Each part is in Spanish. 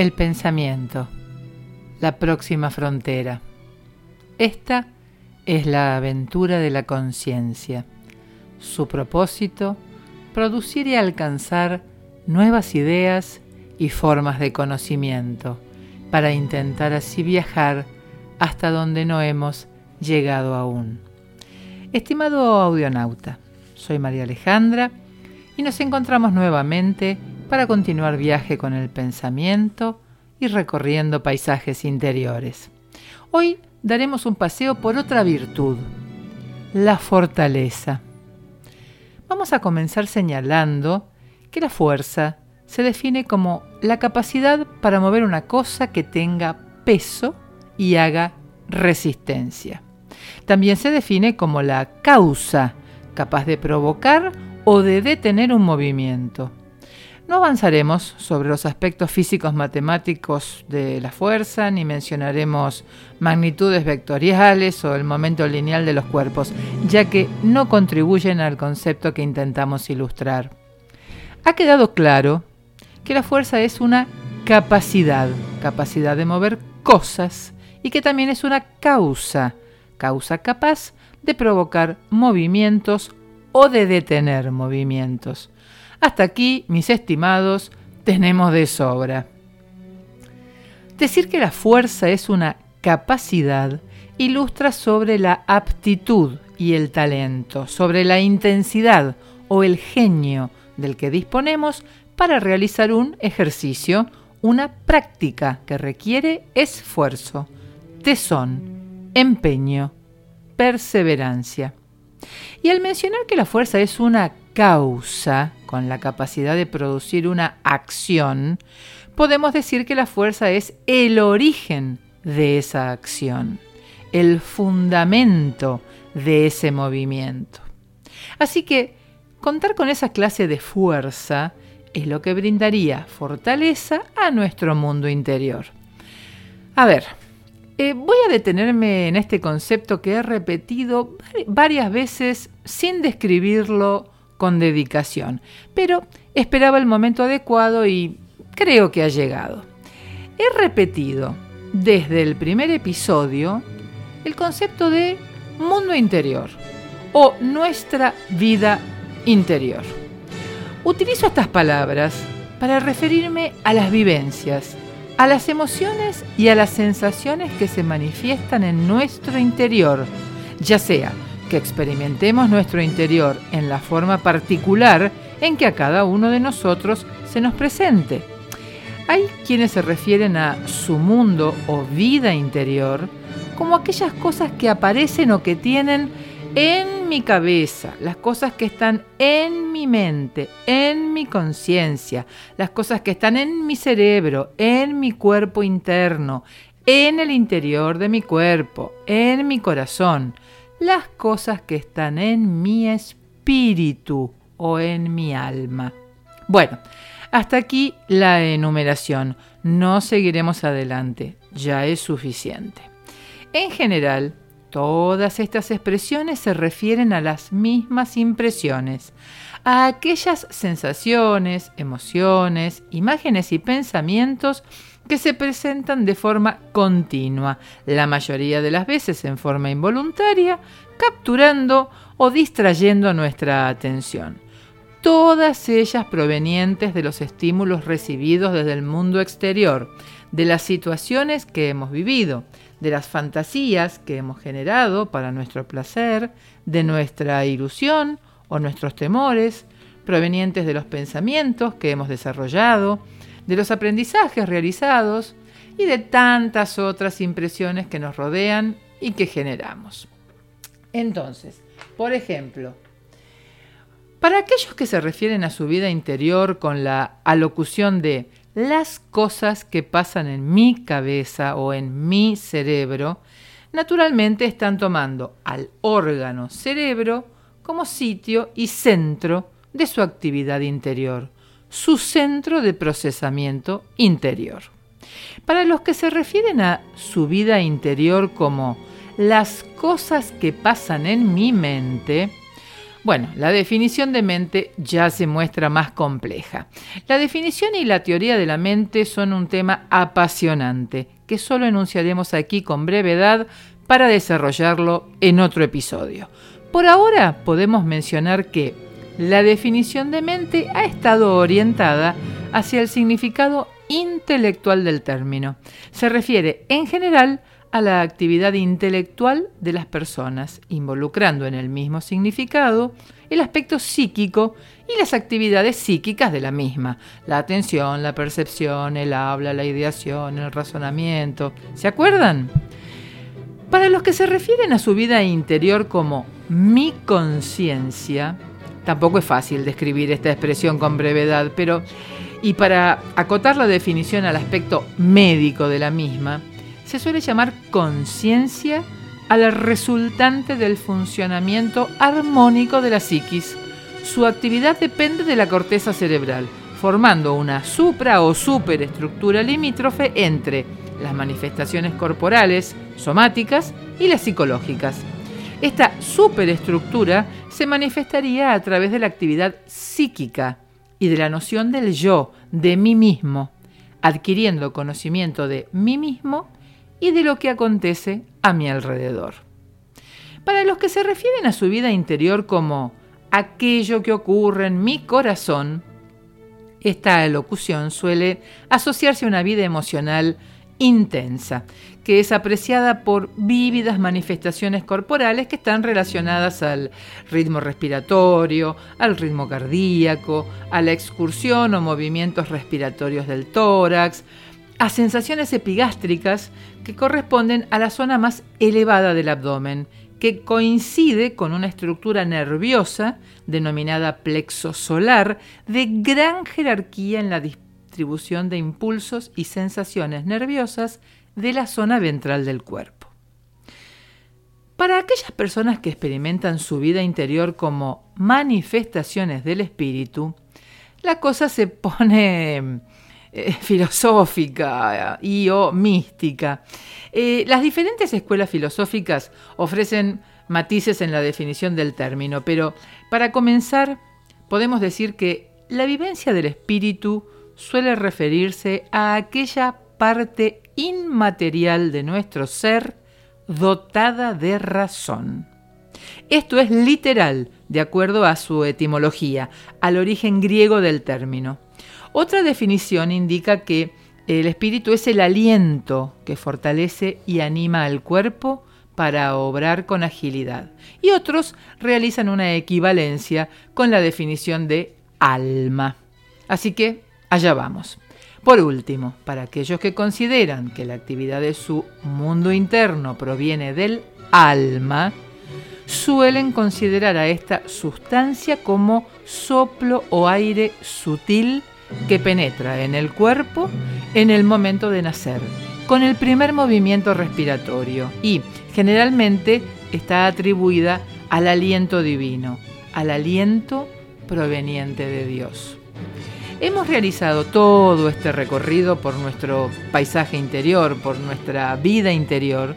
El pensamiento, la próxima frontera. Esta es la aventura de la conciencia. Su propósito, producir y alcanzar nuevas ideas y formas de conocimiento, para intentar así viajar hasta donde no hemos llegado aún. Estimado audionauta, soy María Alejandra y nos encontramos nuevamente para continuar viaje con el pensamiento y recorriendo paisajes interiores. Hoy daremos un paseo por otra virtud, la fortaleza. Vamos a comenzar señalando que la fuerza se define como la capacidad para mover una cosa que tenga peso y haga resistencia. También se define como la causa, capaz de provocar o de detener un movimiento. No avanzaremos sobre los aspectos físicos matemáticos de la fuerza, ni mencionaremos magnitudes vectoriales o el momento lineal de los cuerpos, ya que no contribuyen al concepto que intentamos ilustrar. Ha quedado claro que la fuerza es una capacidad, capacidad de mover cosas, y que también es una causa, causa capaz de provocar movimientos o de detener movimientos. Hasta aquí, mis estimados, tenemos de sobra. Decir que la fuerza es una capacidad ilustra sobre la aptitud y el talento, sobre la intensidad o el genio del que disponemos para realizar un ejercicio, una práctica que requiere esfuerzo, tesón, empeño, perseverancia. Y al mencionar que la fuerza es una causa, con la capacidad de producir una acción, podemos decir que la fuerza es el origen de esa acción, el fundamento de ese movimiento. Así que contar con esa clase de fuerza es lo que brindaría fortaleza a nuestro mundo interior. A ver, eh, voy a detenerme en este concepto que he repetido varias veces sin describirlo con dedicación, pero esperaba el momento adecuado y creo que ha llegado. He repetido desde el primer episodio el concepto de mundo interior o nuestra vida interior. Utilizo estas palabras para referirme a las vivencias, a las emociones y a las sensaciones que se manifiestan en nuestro interior, ya sea que experimentemos nuestro interior en la forma particular en que a cada uno de nosotros se nos presente. Hay quienes se refieren a su mundo o vida interior como aquellas cosas que aparecen o que tienen en mi cabeza, las cosas que están en mi mente, en mi conciencia, las cosas que están en mi cerebro, en mi cuerpo interno, en el interior de mi cuerpo, en mi corazón, las cosas que están en mi espíritu o en mi alma. Bueno, hasta aquí la enumeración. No seguiremos adelante, ya es suficiente. En general, Todas estas expresiones se refieren a las mismas impresiones, a aquellas sensaciones, emociones, imágenes y pensamientos que se presentan de forma continua, la mayoría de las veces en forma involuntaria, capturando o distrayendo nuestra atención. Todas ellas provenientes de los estímulos recibidos desde el mundo exterior, de las situaciones que hemos vivido, de las fantasías que hemos generado para nuestro placer, de nuestra ilusión o nuestros temores, provenientes de los pensamientos que hemos desarrollado, de los aprendizajes realizados y de tantas otras impresiones que nos rodean y que generamos. Entonces, por ejemplo, para aquellos que se refieren a su vida interior con la alocución de las cosas que pasan en mi cabeza o en mi cerebro, naturalmente están tomando al órgano cerebro como sitio y centro de su actividad interior, su centro de procesamiento interior. Para los que se refieren a su vida interior como las cosas que pasan en mi mente, Bueno, la definición de mente ya se muestra más compleja. La definición y la teoría de la mente son un tema apasionante que solo enunciaremos aquí con brevedad para desarrollarlo en otro episodio. Por ahora podemos mencionar que la definición de mente ha estado orientada hacia el significado intelectual del término. Se refiere en general a la actividad intelectual de las personas, involucrando en el mismo significado el aspecto psíquico y las actividades psíquicas de la misma, la atención, la percepción, el habla, la ideación, el razonamiento. ¿Se acuerdan? Para los que se refieren a su vida interior como mi conciencia, tampoco es fácil describir esta expresión con brevedad, pero y para acotar la definición al aspecto médico de la misma, se suele llamar conciencia a la resultante del funcionamiento armónico de la psiquis. Su actividad depende de la corteza cerebral, formando una supra o superestructura limítrofe entre las manifestaciones corporales, somáticas y las psicológicas. Esta superestructura se manifestaría a través de la actividad psíquica y de la noción del yo, de mí mismo, adquiriendo conocimiento de mí mismo y de lo que acontece a mi alrededor. Para los que se refieren a su vida interior como aquello que ocurre en mi corazón, esta elocución suele asociarse a una vida emocional intensa, que es apreciada por vívidas manifestaciones corporales que están relacionadas al ritmo respiratorio, al ritmo cardíaco, a la excursión o movimientos respiratorios del tórax, a sensaciones epigástricas que corresponden a la zona más elevada del abdomen, que coincide con una estructura nerviosa denominada plexo solar de gran jerarquía en la distribución de impulsos y sensaciones nerviosas de la zona ventral del cuerpo. Para aquellas personas que experimentan su vida interior como manifestaciones del espíritu, la cosa se pone eh, filosófica y o mística. Eh, las diferentes escuelas filosóficas ofrecen matices en la definición del término, pero para comenzar podemos decir que la vivencia del espíritu suele referirse a aquella parte inmaterial de nuestro ser dotada de razón. Esto es literal, de acuerdo a su etimología, al origen griego del término. Otra definición indica que el espíritu es el aliento que fortalece y anima al cuerpo para obrar con agilidad. Y otros realizan una equivalencia con la definición de alma. Así que allá vamos. Por último, para aquellos que consideran que la actividad de su mundo interno proviene del alma, suelen considerar a esta sustancia como soplo o aire sutil que penetra en el cuerpo en el momento de nacer, con el primer movimiento respiratorio y generalmente está atribuida al aliento divino, al aliento proveniente de Dios. Hemos realizado todo este recorrido por nuestro paisaje interior, por nuestra vida interior,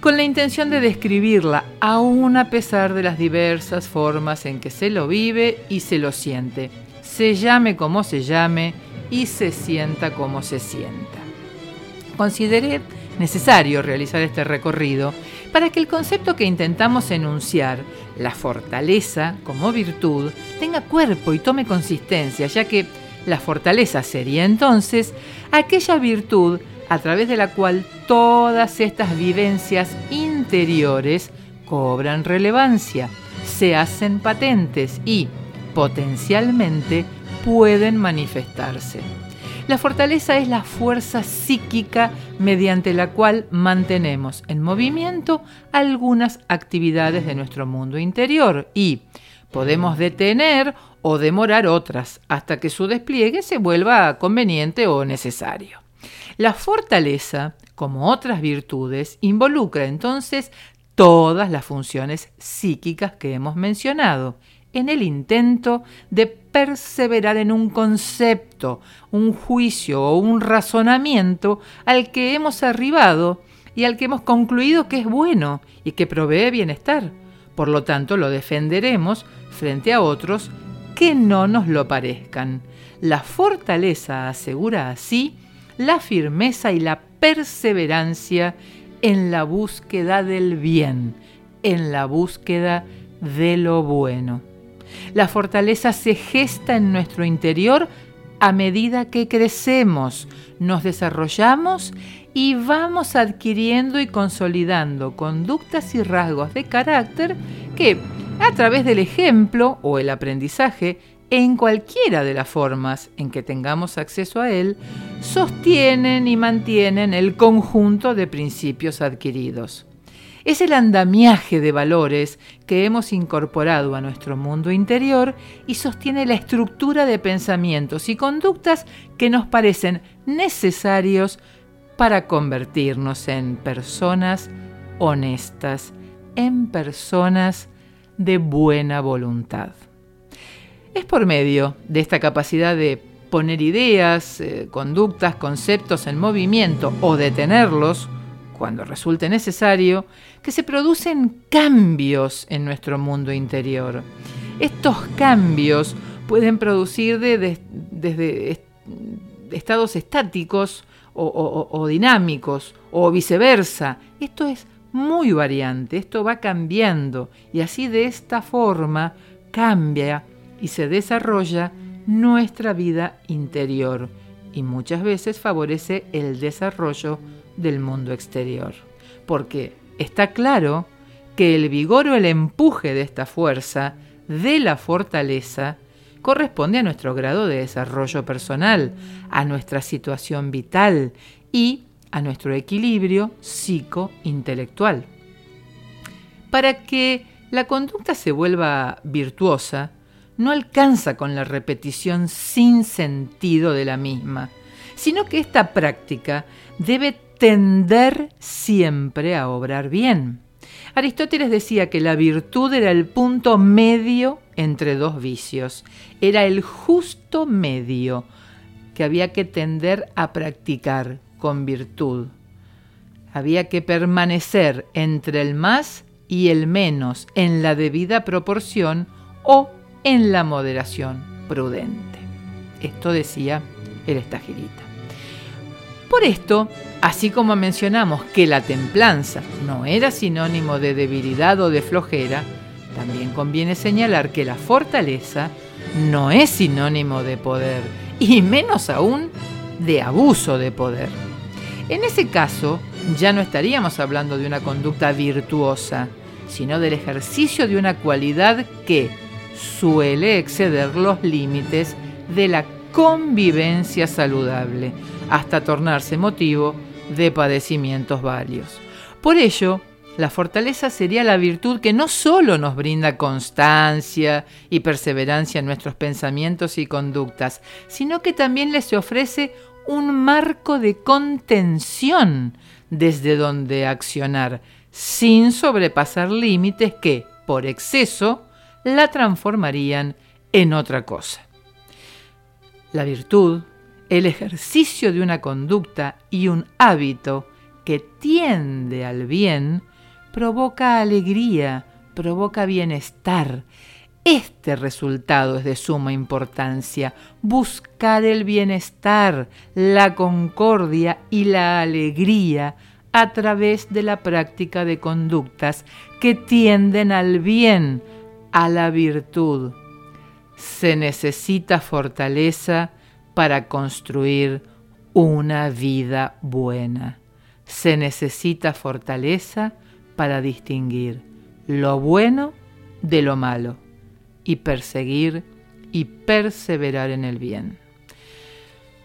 con la intención de describirla, aún a pesar de las diversas formas en que se lo vive y se lo siente se llame como se llame y se sienta como se sienta. Consideré necesario realizar este recorrido para que el concepto que intentamos enunciar, la fortaleza como virtud, tenga cuerpo y tome consistencia, ya que la fortaleza sería entonces aquella virtud a través de la cual todas estas vivencias interiores cobran relevancia, se hacen patentes y, potencialmente pueden manifestarse. La fortaleza es la fuerza psíquica mediante la cual mantenemos en movimiento algunas actividades de nuestro mundo interior y podemos detener o demorar otras hasta que su despliegue se vuelva conveniente o necesario. La fortaleza, como otras virtudes, involucra entonces todas las funciones psíquicas que hemos mencionado en el intento de perseverar en un concepto, un juicio o un razonamiento al que hemos arribado y al que hemos concluido que es bueno y que provee bienestar. Por lo tanto, lo defenderemos frente a otros que no nos lo parezcan. La fortaleza asegura así la firmeza y la perseverancia en la búsqueda del bien, en la búsqueda de lo bueno. La fortaleza se gesta en nuestro interior a medida que crecemos, nos desarrollamos y vamos adquiriendo y consolidando conductas y rasgos de carácter que, a través del ejemplo o el aprendizaje, en cualquiera de las formas en que tengamos acceso a él, sostienen y mantienen el conjunto de principios adquiridos. Es el andamiaje de valores que hemos incorporado a nuestro mundo interior y sostiene la estructura de pensamientos y conductas que nos parecen necesarios para convertirnos en personas honestas, en personas de buena voluntad. Es por medio de esta capacidad de poner ideas, eh, conductas, conceptos en movimiento o detenerlos cuando resulte necesario, que se producen cambios en nuestro mundo interior. Estos cambios pueden producir desde estados estáticos o dinámicos o viceversa. Esto es muy variante, esto va cambiando y así de esta forma cambia y se desarrolla nuestra vida interior y muchas veces favorece el desarrollo del mundo exterior. Porque está claro que el vigor o el empuje de esta fuerza, de la fortaleza, corresponde a nuestro grado de desarrollo personal, a nuestra situación vital y a nuestro equilibrio psico-intelectual. Para que la conducta se vuelva virtuosa, no alcanza con la repetición sin sentido de la misma, sino que esta práctica debe tender siempre a obrar bien. Aristóteles decía que la virtud era el punto medio entre dos vicios, era el justo medio que había que tender a practicar con virtud. Había que permanecer entre el más y el menos en la debida proporción o en la moderación prudente. Esto decía el estagirita. Por esto, así como mencionamos que la templanza no era sinónimo de debilidad o de flojera, también conviene señalar que la fortaleza no es sinónimo de poder, y menos aún de abuso de poder. En ese caso, ya no estaríamos hablando de una conducta virtuosa, sino del ejercicio de una cualidad que, suele exceder los límites de la convivencia saludable, hasta tornarse motivo de padecimientos varios. Por ello, la fortaleza sería la virtud que no solo nos brinda constancia y perseverancia en nuestros pensamientos y conductas, sino que también les ofrece un marco de contención desde donde accionar, sin sobrepasar límites que, por exceso, la transformarían en otra cosa. La virtud, el ejercicio de una conducta y un hábito que tiende al bien, provoca alegría, provoca bienestar. Este resultado es de suma importancia. Buscar el bienestar, la concordia y la alegría a través de la práctica de conductas que tienden al bien, a la virtud. Se necesita fortaleza para construir una vida buena. Se necesita fortaleza para distinguir lo bueno de lo malo y perseguir y perseverar en el bien.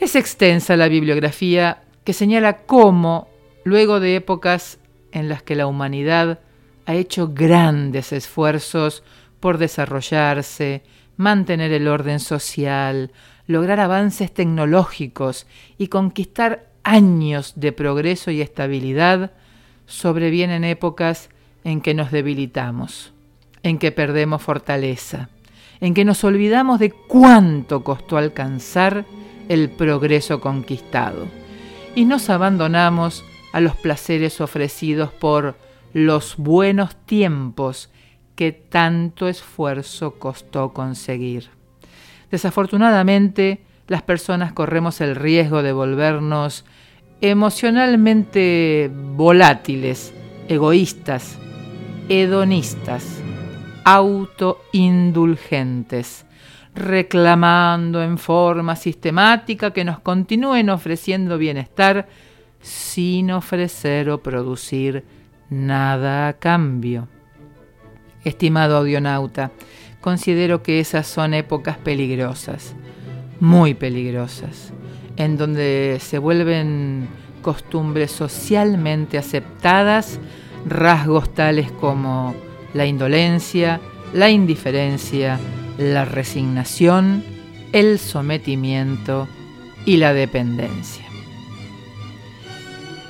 Es extensa la bibliografía que señala cómo, luego de épocas en las que la humanidad ha hecho grandes esfuerzos por desarrollarse, mantener el orden social, lograr avances tecnológicos y conquistar años de progreso y estabilidad, sobrevienen épocas en que nos debilitamos, en que perdemos fortaleza, en que nos olvidamos de cuánto costó alcanzar el progreso conquistado y nos abandonamos a los placeres ofrecidos por los buenos tiempos que tanto esfuerzo costó conseguir. Desafortunadamente, las personas corremos el riesgo de volvernos emocionalmente volátiles, egoístas, hedonistas, autoindulgentes, reclamando en forma sistemática que nos continúen ofreciendo bienestar sin ofrecer o producir nada a cambio. Estimado audionauta, considero que esas son épocas peligrosas, muy peligrosas, en donde se vuelven costumbres socialmente aceptadas rasgos tales como la indolencia, la indiferencia, la resignación, el sometimiento y la dependencia.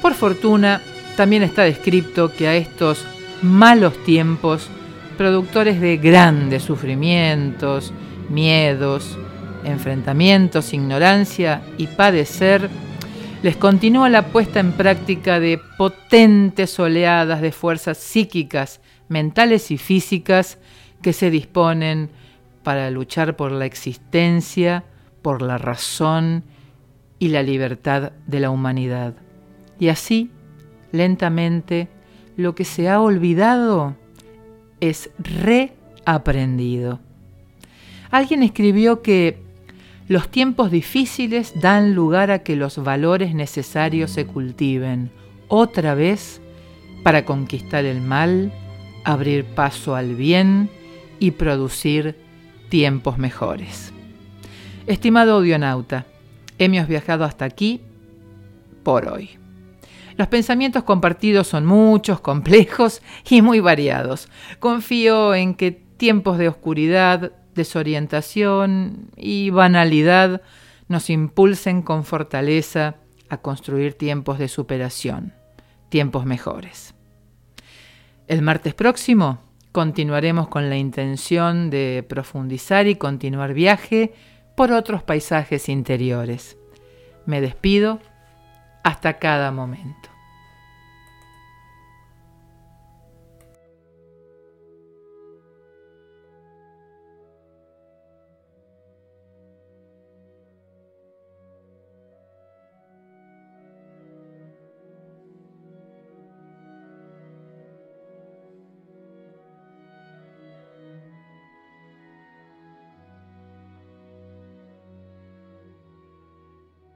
Por fortuna, también está descrito que a estos malos tiempos, productores de grandes sufrimientos, miedos, enfrentamientos, ignorancia y padecer, les continúa la puesta en práctica de potentes oleadas de fuerzas psíquicas, mentales y físicas que se disponen para luchar por la existencia, por la razón y la libertad de la humanidad. Y así, lentamente, lo que se ha olvidado es reaprendido. Alguien escribió que los tiempos difíciles dan lugar a que los valores necesarios se cultiven otra vez para conquistar el mal, abrir paso al bien y producir tiempos mejores. Estimado audionauta, hemos viajado hasta aquí por hoy. Los pensamientos compartidos son muchos, complejos y muy variados. Confío en que tiempos de oscuridad, desorientación y banalidad nos impulsen con fortaleza a construir tiempos de superación, tiempos mejores. El martes próximo continuaremos con la intención de profundizar y continuar viaje por otros paisajes interiores. Me despido hasta cada momento.